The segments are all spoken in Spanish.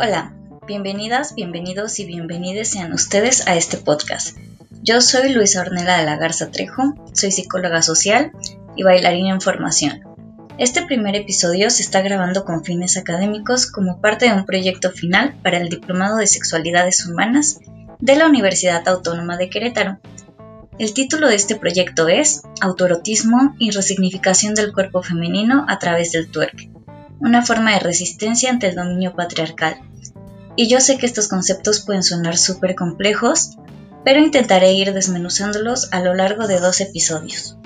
Hola, bienvenidas, bienvenidos y bienvenidas sean ustedes a este podcast. Yo soy Luisa Ornella de la Garza Trejo, soy psicóloga social y bailarina en formación. Este primer episodio se está grabando con fines académicos como parte de un proyecto final para el Diplomado de Sexualidades Humanas de la Universidad Autónoma de Querétaro. El título de este proyecto es Autoerotismo y resignificación del cuerpo femenino a través del twerk, una forma de resistencia ante el dominio patriarcal. Y yo sé que estos conceptos pueden sonar súper complejos, pero intentaré ir desmenuzándolos a lo largo de dos episodios.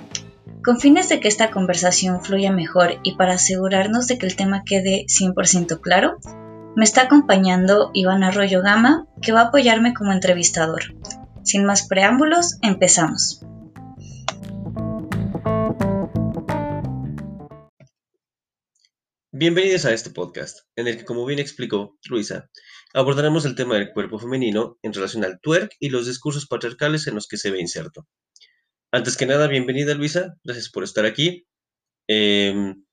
Con fines de que esta conversación fluya mejor y para asegurarnos de que el tema quede 100% claro, me está acompañando Iván Arroyo Gama, que va a apoyarme como entrevistador. Sin más preámbulos, empezamos. Bienvenidos a este podcast, en el que, como bien explicó Luisa, abordaremos el tema del cuerpo femenino en relación al twerk y los discursos patriarcales en los que se ve inserto. Antes que nada, bienvenida Luisa, gracias por estar aquí. Em,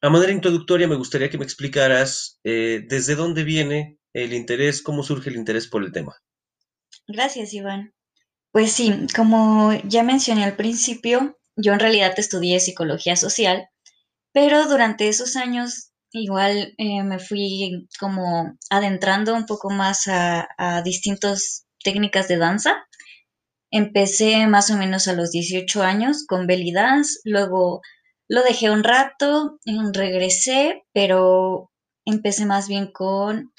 a manera introductoria, me gustaría que me explicaras eh, desde dónde viene el interés, cómo surge el interés por el tema. Gracias, Iván. Pues sí, como ya mencioné al principio, yo en realidad estudié psicología social, pero durante esos años igual eh, me fui como adentrando un poco más a, a distintas técnicas de danza. Empecé más o menos a los 18 años con belly dance, luego lo dejé un rato, regresé, pero empecé más bien con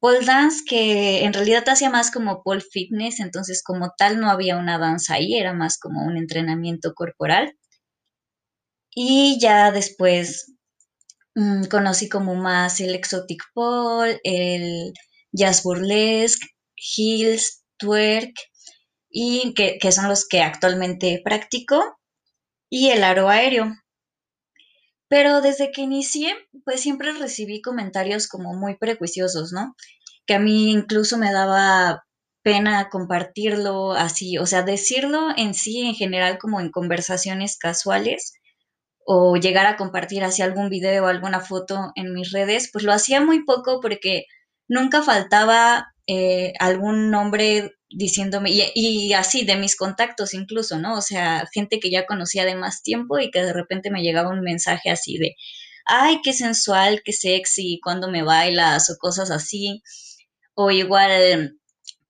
pole dance, que en realidad hacía más como pole fitness, entonces como tal no había una danza ahí, era más como un entrenamiento corporal. Y ya después mm, conocí como más el exotic pole, el jazz burlesque, heels, twerk, y que, que son los que actualmente practico, y el aro aéreo. Pero desde que inicié, pues siempre recibí comentarios como muy prejuiciosos, ¿no? Que a mí incluso me daba pena compartirlo así, o sea, decirlo en sí, en general, como en conversaciones casuales, o llegar a compartir así algún video o alguna foto en mis redes, pues lo hacía muy poco porque nunca faltaba eh, algún nombre diciéndome, y, así de mis contactos incluso, ¿no? O sea, gente que ya conocía de más tiempo y que de repente me llegaba un mensaje así de, ay, qué sensual, qué sexy, cuando me bailas o cosas así. O igual,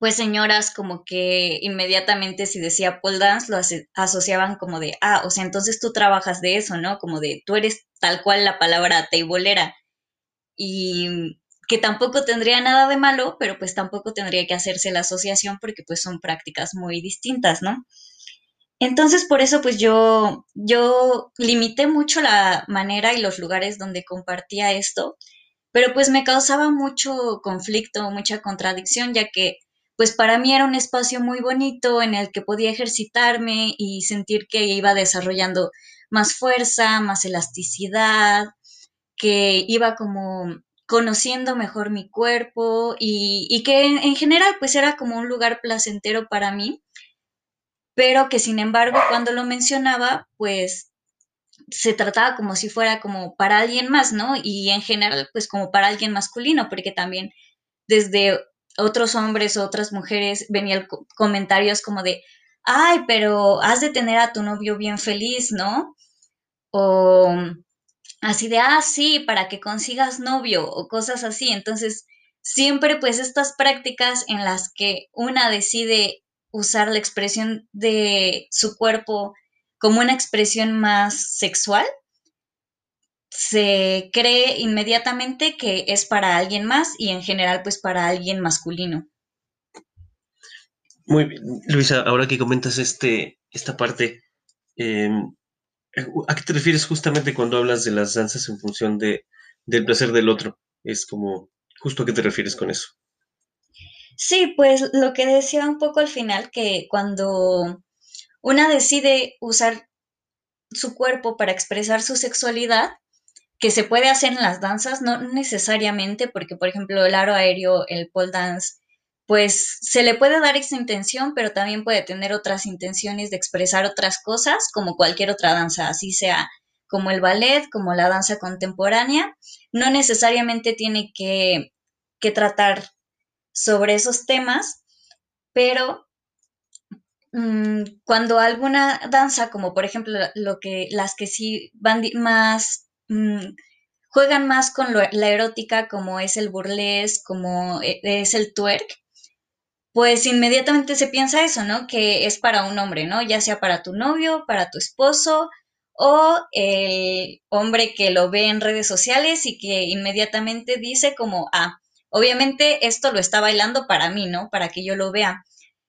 pues señoras como que inmediatamente si decía pole dance lo asociaban como de, ah, o sea, entonces tú trabajas de eso, ¿no? Como de, tú eres tal cual la palabra teibolera. Y que tampoco tendría nada de malo, pero pues tampoco tendría que hacerse la asociación porque pues son prácticas muy distintas, ¿no? Entonces, por eso pues yo, yo limité mucho la manera y los lugares donde compartía esto, pero pues me causaba mucho conflicto, mucha contradicción, ya que pues para mí era un espacio muy bonito en el que podía ejercitarme y sentir que iba desarrollando más fuerza, más elasticidad, que iba como conociendo mejor mi cuerpo y, que en, general pues era como un lugar placentero para mí, pero que sin embargo cuando lo mencionaba pues se trataba como si fuera como para alguien más, ¿no? Y en general pues como para alguien masculino, porque también desde otros hombres o otras mujeres venían comentarios como de, ay, pero has de tener a tu novio bien feliz, ¿no? O así de, ah, sí, para que consigas novio o cosas así. Entonces, siempre pues estas prácticas en las que una decide usar la expresión de su cuerpo como una expresión más sexual, se cree inmediatamente que es para alguien más y en general pues para alguien masculino. Muy bien, Luisa, ahora que comentas este, esta parte, em, ¿A qué te refieres justamente cuando hablas de las danzas en función de, del placer del otro? Es como, justo a qué te refieres con eso. Sí, pues lo que decía un poco al final, que cuando una decide usar su cuerpo para expresar su sexualidad, que se puede hacer en las danzas, no necesariamente, porque por ejemplo el aro aéreo, el pole dance, pues se le puede dar esa intención, pero también puede tener otras intenciones de expresar otras cosas, como cualquier otra danza, así sea como el ballet, como la danza contemporánea. No necesariamente tiene que que tratar sobre esos temas, pero mm, cuando alguna danza, como por ejemplo lo que, las que sí van más, mm, juegan más con la erótica, como es el burlesque, como e, es el twerk, pues inmediatamente se piensa eso, ¿no? Que es para un hombre, ¿no? Ya sea para tu novio, para tu esposo o el hombre que lo ve en redes sociales y que inmediatamente dice como, ah, obviamente esto lo está bailando para mí, ¿no? Para que yo lo vea.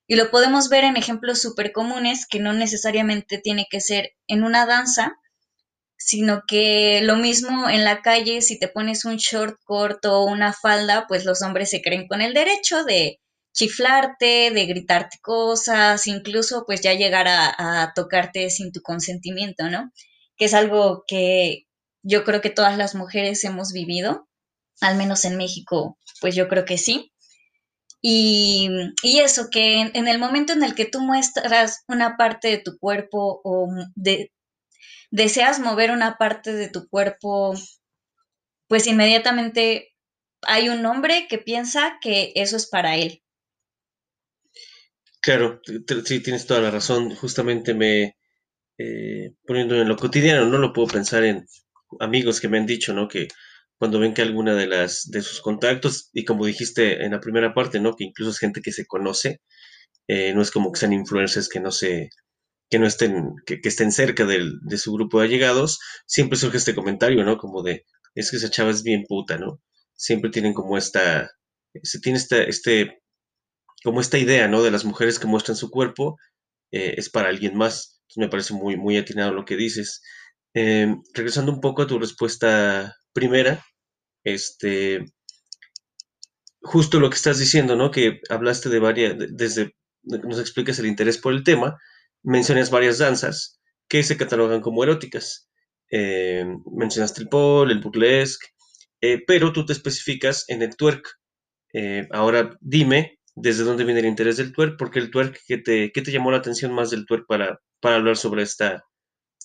Y lo podemos ver en ejemplos súper comunes que no necesariamente tiene que ser en una danza, sino que lo mismo en la calle, si te pones un short corto o una falda, pues los hombres se creen con el derecho de chiflarte, de gritarte cosas, incluso pues ya llegar a, tocarte sin tu consentimiento, ¿no? Que es algo que yo creo que todas las mujeres hemos vivido, al menos en México, pues yo creo que sí. Y, eso, que en, el momento en el que tú muestras una parte de tu cuerpo o de, deseas mover una parte de tu cuerpo, pues inmediatamente hay un hombre que piensa que eso es para él. Claro, sí, tienes toda la razón. Justamente me eh, poniendo en lo cotidiano, no lo puedo pensar en amigos que me han dicho, ¿no? Que cuando ven que alguna de las de sus contactos, y como dijiste en la primera parte, ¿no? Que incluso es gente que se conoce, eh, no es como que sean influencers que no se, que no estén, que, estén cerca del, de su grupo de allegados, siempre surge este comentario, ¿no? Como de, es que esa chava es bien puta, ¿no? Siempre tienen como esta, se tiene este, este como esta idea, ¿no? De las mujeres que muestran su cuerpo eh, es para alguien más. me parece muy, muy atinado lo que dices. Em, regresando un poco a tu respuesta primera, este, justo lo que estás diciendo, ¿no? Que hablaste de varias, desde, nos explicas el interés por el tema, mencionas varias danzas que se catalogan como eróticas. Em, mencionaste el pole, el burlesque, eh, pero tú te especificas en el twerk. Eh, ahora dime desde dónde viene el interés del twerk, porque el twerk, ¿qué te, te llamó la atención más del twerk para, para hablar sobre esta,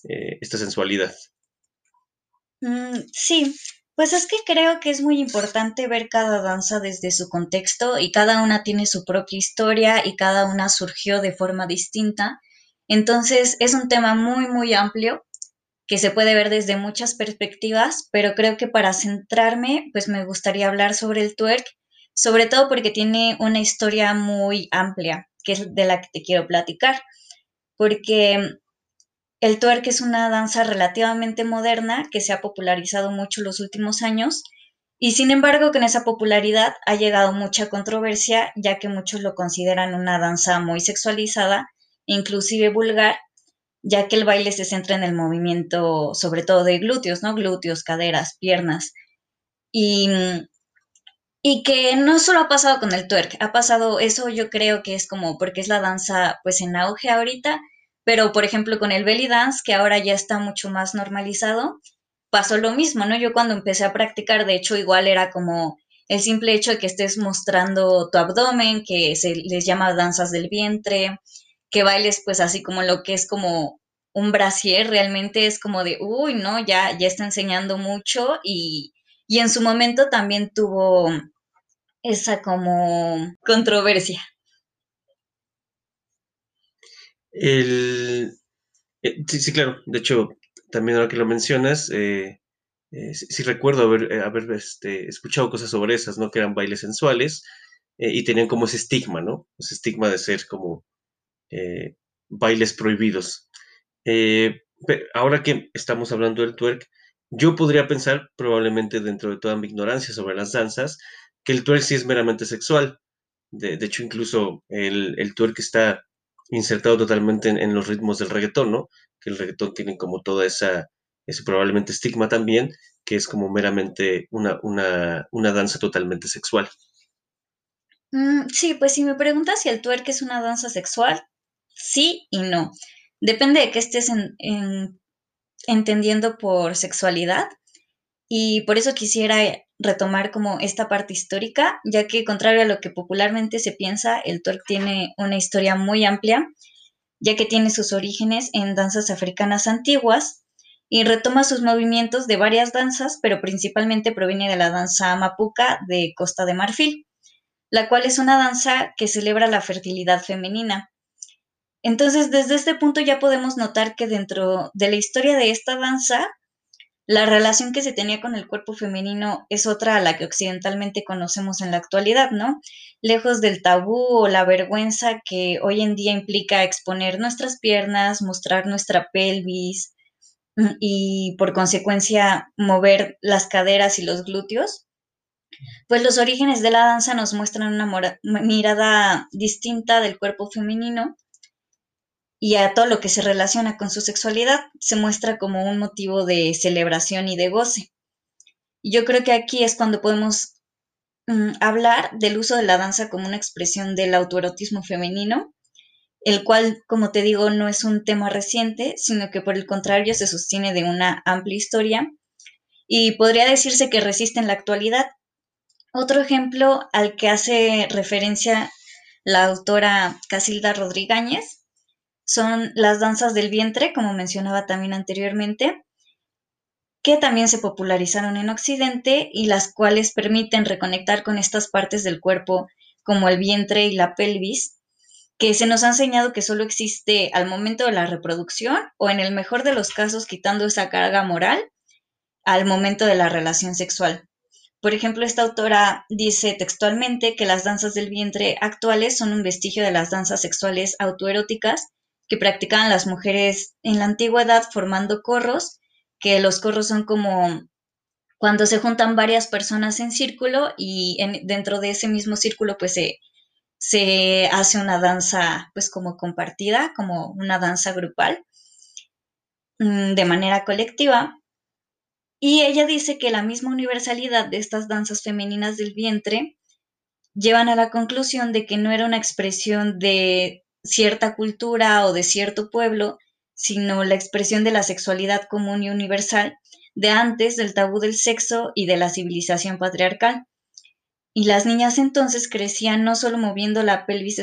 eh, esta sensualidad? Mm, sí, pues es que creo que es muy importante ver cada danza desde su contexto y cada una tiene su propia historia y cada una surgió de forma distinta. Entonces es un tema muy, muy amplio que se puede ver desde muchas perspectivas, pero creo que para centrarme, pues me gustaría hablar sobre el twerk sobre todo porque tiene una historia muy amplia, que es de la que te quiero platicar, porque el twerk es una danza relativamente moderna que se ha popularizado mucho los últimos años y sin embargo con esa popularidad ha llegado mucha controversia ya que muchos lo consideran una danza muy sexualizada, inclusive vulgar, ya que el baile se centra en el movimiento sobre todo de glúteos, ¿no? Glúteos, caderas, piernas. Y y que no solo ha pasado con el twerk, ha pasado eso yo creo que es como porque es la danza pues en auge ahorita, pero por ejemplo con el belly dance que ahora ya está mucho más normalizado, pasó lo mismo, ¿no? Yo cuando empecé a practicar, de hecho igual era como el simple hecho de que estés mostrando tu abdomen, que se les llama danzas del vientre, que bailes pues así como lo que es como un brasier, realmente es como de, uy, no, ya, ya está enseñando mucho y, y en su momento también tuvo esa como controversia. Eh, sí, sí, claro. De hecho, también ahora que lo mencionas, eh, eh, sí, recuerdo haber, haber este, escuchado cosas sobre esas, ¿no? Que eran bailes sensuales y tenían como ese estigma, ¿no? Ese estigma de ser como bailes prohibidos. ahora que estamos hablando del twerk, yo podría pensar, probablemente dentro de toda mi ignorancia sobre las danzas, que el twerk sí es meramente sexual. De, hecho, incluso el, el, twerk está insertado totalmente en, los ritmos del reggaetón, ¿no? Que el reggaetón tiene como toda esa, ese probablemente estigma también, que es como meramente una, una, una danza totalmente sexual. Mm, sí, pues si me preguntas si el twerk es una danza sexual, sí y no. Depende de qué estés en, entendiendo por sexualidad y por eso quisiera retomar como esta parte histórica, ya que contrario a lo que popularmente se piensa, el twerk tiene una historia muy amplia, ya que tiene sus orígenes en danzas africanas antiguas y retoma sus movimientos de varias danzas, pero principalmente proviene de la danza mapuca de Costa de Marfil, la cual es una danza que celebra la fertilidad femenina. Entonces, desde este punto ya podemos notar que dentro de la historia de esta danza, la relación que se tenía con el cuerpo femenino es otra a la que occidentalmente conocemos en la actualidad, ¿no? Lejos del tabú o la vergüenza que hoy en día implica exponer nuestras piernas, mostrar nuestra pelvis mm, y por consecuencia mover las caderas y los glúteos, pues los orígenes de la danza nos muestran una mirada distinta del cuerpo femenino y a todo lo que se relaciona con su sexualidad se muestra como un motivo de celebración y de goce. Y yo creo que aquí es cuando podemos mm, hablar del uso de la danza como una expresión del autoerotismo femenino, el cual, como te digo, no es un tema reciente, sino que por el contrario se sostiene de una amplia historia y podría decirse que resiste en la actualidad. Otro ejemplo al que hace referencia la autora Casilda Rodríguez son las danzas del vientre, como mencionaba también anteriormente, que también se popularizaron en Occidente y las cuales permiten reconectar con estas partes del cuerpo como el vientre y la pelvis, que se nos ha enseñado que solo existe al momento de la reproducción o en el mejor de los casos quitando esa carga moral al momento de la relación sexual. Por ejemplo, esta autora dice textualmente que las danzas del vientre actuales son un vestigio de las danzas sexuales autoeróticas que practicaban las mujeres en la antigüedad formando corros, que los corros son como cuando se juntan varias personas en círculo y dentro de ese mismo círculo pues se, se hace una danza pues como compartida, como una danza grupal mm, de manera colectiva. Y ella dice que la misma universalidad de estas danzas femeninas del vientre llevan a la conclusión de que no era una expresión de cierta cultura o de cierto pueblo, sino la expresión de la sexualidad común y universal de antes del tabú del sexo y de la civilización patriarcal. Y las niñas entonces crecían no solo moviendo la pelvis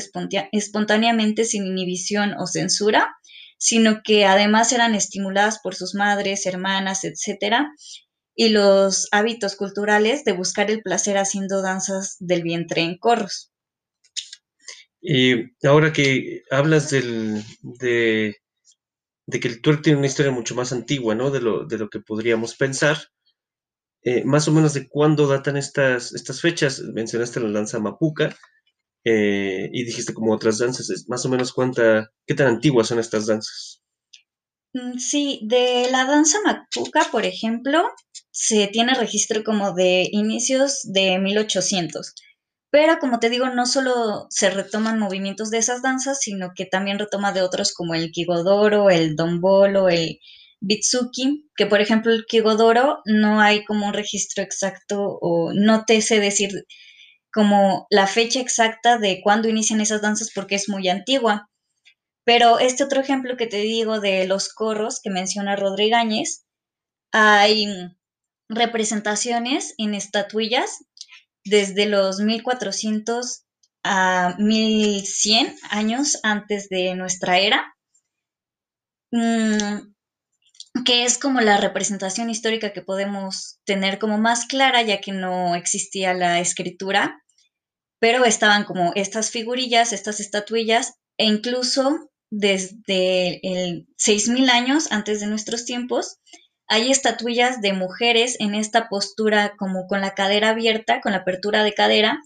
espontáneamente sin inhibición o censura, sino que además eran estimuladas por sus madres, hermanas, etc. Y los hábitos culturales de buscar el placer haciendo danzas del vientre en corros. Y ahora que hablas del, de, que el twerk tiene una historia mucho más antigua, ¿no? De lo, de lo que podríamos pensar. Eh, más o menos de cuándo datan estas, estas fechas. Mencionaste la danza mapuca eh, y dijiste como otras danzas. Más o menos cuánta, qué tan antiguas son estas danzas. Mm, sí, de la danza mapuca, por ejemplo, se tiene registro como de inicios de 1800. Pero como te digo, no solo se retoman movimientos de esas danzas, sino que también retoma de otros como el kigodoro, el dombolo, el bitsuki, que por ejemplo el kigodoro no hay como un registro exacto o no te sé decir como la fecha exacta de cuándo inician esas danzas porque es muy antigua. Pero este otro ejemplo que te digo de los corros que menciona Rodríguez, hay representaciones en estatuillas desde los 1400 a 1100 años antes de nuestra era, mm, que es como la representación histórica que podemos tener como más clara, ya que no existía la escritura, pero estaban como estas figurillas, estas estatuillas, e incluso desde el 6000 años antes de nuestros tiempos, hay estatuillas de mujeres en esta postura como con la cadera abierta, con la apertura de cadera,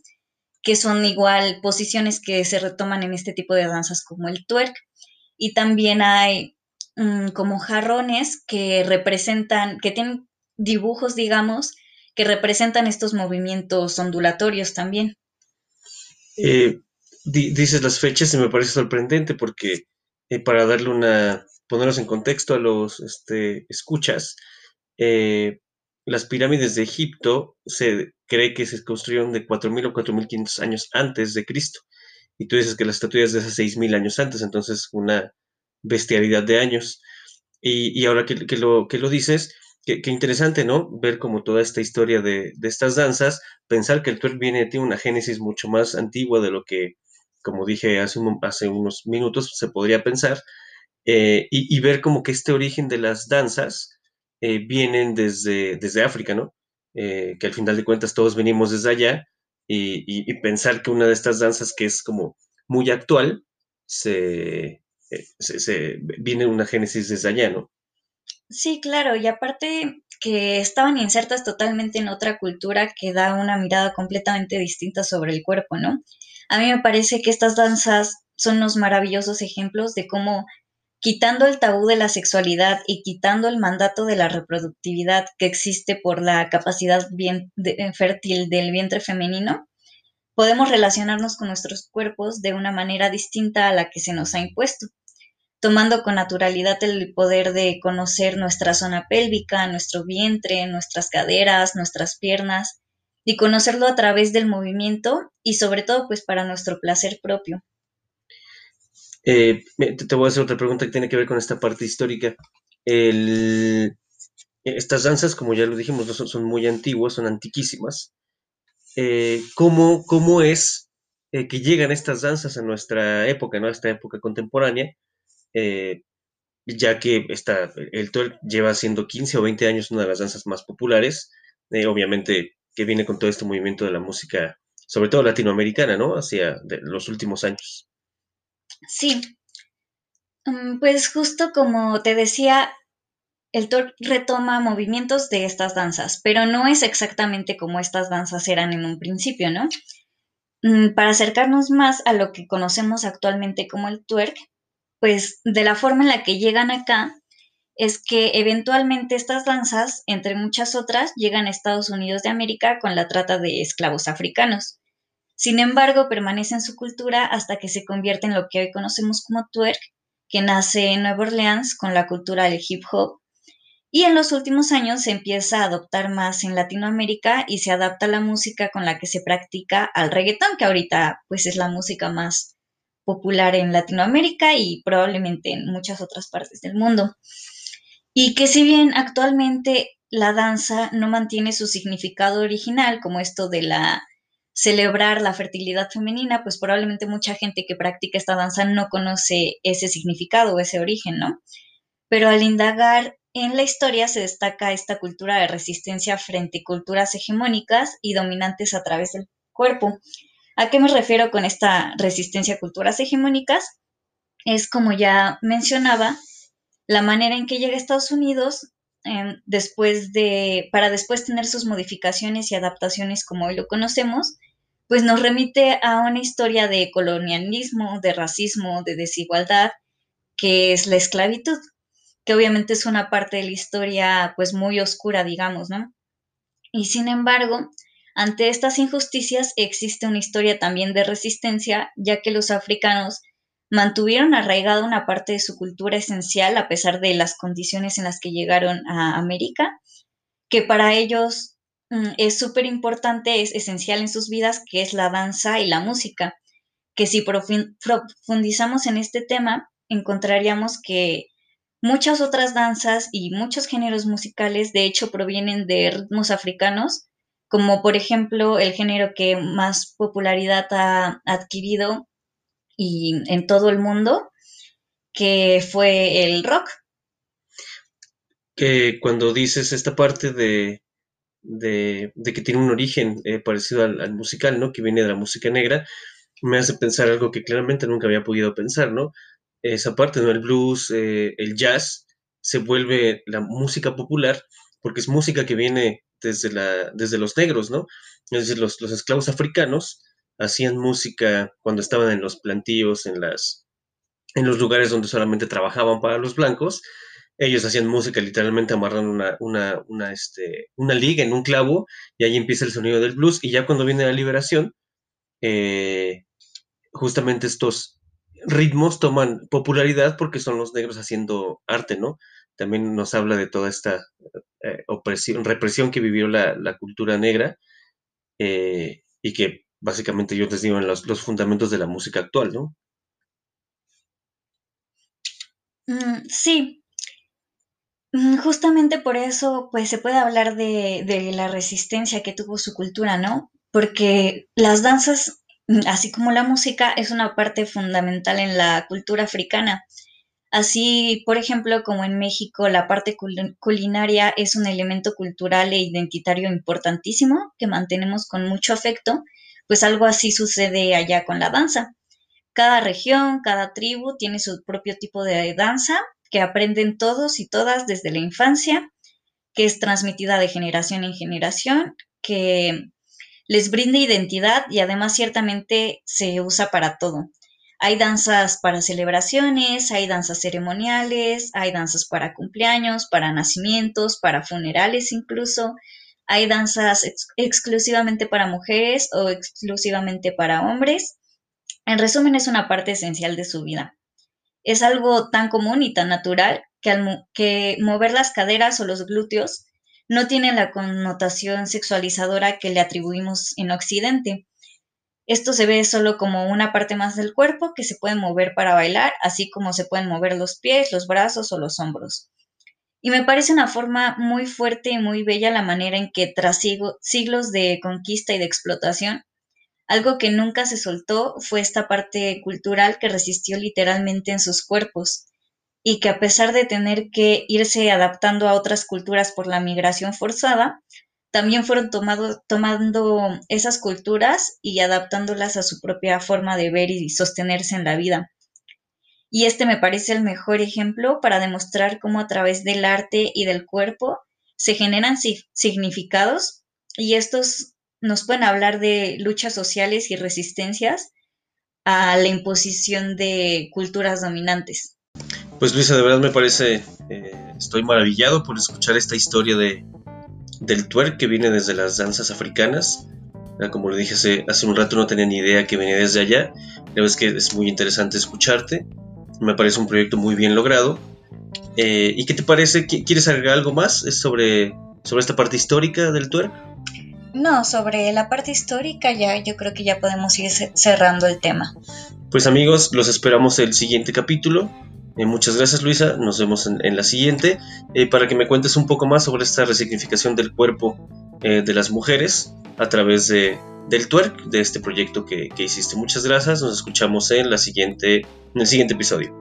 que son igual posiciones que se retoman en este tipo de danzas como el twerk. Y también hay mm, como jarrones que representan, que tienen dibujos, digamos, que representan estos movimientos ondulatorios también. Eh, dices las fechas y me parece sorprendente porque eh, para darle una, ponerlos en contexto a los este, escuchas, eh, las pirámides de Egipto se cree que se construyeron de 4.000 o 4.500 años antes de Cristo. Y tú dices que las estatuillas de hace 6.000 años antes, entonces una bestialidad de años. Y, ahora que, lo, que lo dices, qué, interesante, ¿no? Ver como toda esta historia de, estas danzas, pensar que el twerk viene, tiene una génesis mucho más antigua de lo que, como dije hace, hace unos minutos, se podría pensar. Eh, y, ver como que este origen de las danzas eh, vienen desde, desde África, ¿no? Eh, que al final de cuentas todos venimos desde allá y, pensar que una de estas danzas que es como muy actual, se, se, viene una génesis desde allá, ¿no? Sí, claro, y aparte que estaban insertas totalmente en otra cultura que da una mirada completamente distinta sobre el cuerpo, ¿no? A mí me parece que estas danzas son unos maravillosos ejemplos de cómo quitando el tabú de la sexualidad y quitando el mandato de la reproductividad que existe por la capacidad bien eh, fértil del vientre femenino, podemos relacionarnos con nuestros cuerpos de una manera distinta a la que se nos ha impuesto, tomando con naturalidad el poder de conocer nuestra zona pélvica, nuestro vientre, nuestras caderas, nuestras piernas, y conocerlo a través del movimiento y sobre todo pues para nuestro placer propio. Eh, te, voy a hacer otra pregunta que tiene que ver con esta parte histórica. estas danzas, como ya lo dijimos, son, muy antiguas, son antiquísimas. Eh, ¿cómo, es eh, que llegan estas danzas a nuestra época, a esta época contemporánea? ya que el twerk lleva siendo 15 o 20 años una de las danzas más populares, obviamente que viene con todo este movimiento de la música, sobre todo latinoamericana, ¿no? Hacia los últimos años. Sí, mm, pues justo como te decía, el twerk retoma movimientos de estas danzas, pero no es exactamente como estas danzas eran en un principio, ¿no? Mm, para acercarnos más a lo que conocemos actualmente como el twerk, pues de la forma en la que llegan acá, es que eventualmente estas danzas, entre muchas otras, llegan a Estados Unidos de América con la trata de esclavos africanos. Sin embargo, permanece en su cultura hasta que se convierte en lo que hoy conocemos como twerk, que nace en Nueva Orleans con la cultura del hip hop. Y en los últimos años se empieza a adoptar más en Latinoamérica y se adapta la música con la que se practica al reggaetón, que ahorita pues es la música más popular en Latinoamérica y probablemente en muchas otras partes del mundo. Y que si bien actualmente la danza no mantiene su significado original, como esto de la celebrar la fertilidad femenina, pues probablemente mucha gente que practica esta danza no conoce ese significado o ese origen, ¿no? Pero al indagar en la historia se destaca esta cultura de resistencia frente a culturas hegemónicas y dominantes a través del cuerpo. ¿A qué me refiero con esta resistencia a culturas hegemónicas? Es como ya mencionaba, la manera en que llega a Estados Unidos después de, para después tener sus modificaciones y adaptaciones como hoy lo conocemos, pues nos remite a una historia de colonialismo, de racismo, de desigualdad, que es la esclavitud, que obviamente es una parte de la historia pues muy oscura, digamos, ¿no? Y sin embargo, ante estas injusticias existe una historia también de resistencia, ya que los africanos mantuvieron arraigada una parte de su cultura esencial a pesar de las condiciones en las que llegaron a América, que para ellos Mm, es súper importante, es esencial en sus vidas, que es la danza y la música, que si profundizamos en este tema, encontraríamos que muchas otras danzas y muchos géneros musicales, de hecho, provienen de ritmos africanos, como por ejemplo el género que más popularidad ha adquirido y en todo el mundo, que fue el rock. Que cuando dices esta parte de de, que tiene un origen eh, parecido al, musical, ¿no? Que viene de la música negra, me hace pensar algo que claramente nunca había podido pensar, ¿no? Esa parte, ¿no? El blues, eh, el jazz, se vuelve la música popular porque es música que viene desde, la, desde los negros, ¿no? Es decir, los, los esclavos africanos hacían música cuando estaban en los plantíos, en, las, en los lugares donde solamente trabajaban para los blancos, ellos hacían música literalmente amarrando una, una, una, este, una liga en un clavo y ahí empieza el sonido del blues y ya cuando viene la liberación, eh, justamente estos ritmos toman popularidad porque son los negros haciendo arte, ¿no? También nos habla de toda esta eh, opresión, represión que vivió la, cultura negra eh, y que básicamente yo les digo en los, los fundamentos de la música actual, ¿no? Mm, sí, Mm, justamente por eso, pues se puede hablar de, de, la resistencia que tuvo su cultura, ¿no? Porque las danzas, mm, así como la música, es una parte fundamental en la cultura africana. Así, por ejemplo, como en México la parte culinaria es un elemento cultural e identitario importantísimo que mantenemos con mucho afecto, pues algo así sucede allá con la danza. Cada región, cada tribu tiene su propio tipo de danza que aprenden todos y todas desde la infancia, que es transmitida de generación en generación, que les brinda identidad y además ciertamente se usa para todo. Hay danzas para celebraciones, hay danzas ceremoniales, hay danzas para cumpleaños, para nacimientos, para funerales incluso. Hay danzas exclusivamente para mujeres o exclusivamente para hombres. En resumen, es una parte esencial de su vida. Es algo tan común y tan natural que, que mover las caderas o los glúteos no tiene la connotación sexualizadora que le atribuimos en Occidente. Esto se ve solo como una parte más del cuerpo que se puede mover para bailar, así como se pueden mover los pies, los brazos o los hombros. Y me parece una forma muy fuerte y muy bella la manera en que tras siglos de conquista y de explotación, algo que nunca se soltó fue esta parte cultural que resistió literalmente en sus cuerpos y que a pesar de tener que irse adaptando a otras culturas por la migración forzada, también fueron tomando esas culturas y adaptándolas a su propia forma de ver y sostenerse en la vida. Y este me parece el mejor ejemplo para demostrar cómo a través del arte y del cuerpo se generan significados y estos nos pueden hablar de luchas sociales y resistencias a la imposición de culturas dominantes. Pues Luisa, de verdad me parece, eh, estoy maravillado por escuchar esta historia de, del twerk que viene desde las danzas africanas. Como lo dije hace, hace un rato, no tenía ni idea que venía desde allá. La verdad es que es muy interesante escucharte. Me parece un proyecto muy bien logrado. Eh, ¿Y qué te parece? ¿Quieres agregar algo más sobre, sobre esta parte histórica del twerk? No, sobre la parte histórica ya yo creo que ya podemos ir cerrando el tema. Pues amigos, los esperamos el siguiente capítulo. Eh, muchas gracias Luisa, nos vemos en, la siguiente eh, para que me cuentes un poco más sobre esta resignificación del cuerpo eh, de las mujeres a través de, del twerk, de este proyecto que, que hiciste. Muchas gracias, nos escuchamos en, la siguiente, en el siguiente episodio.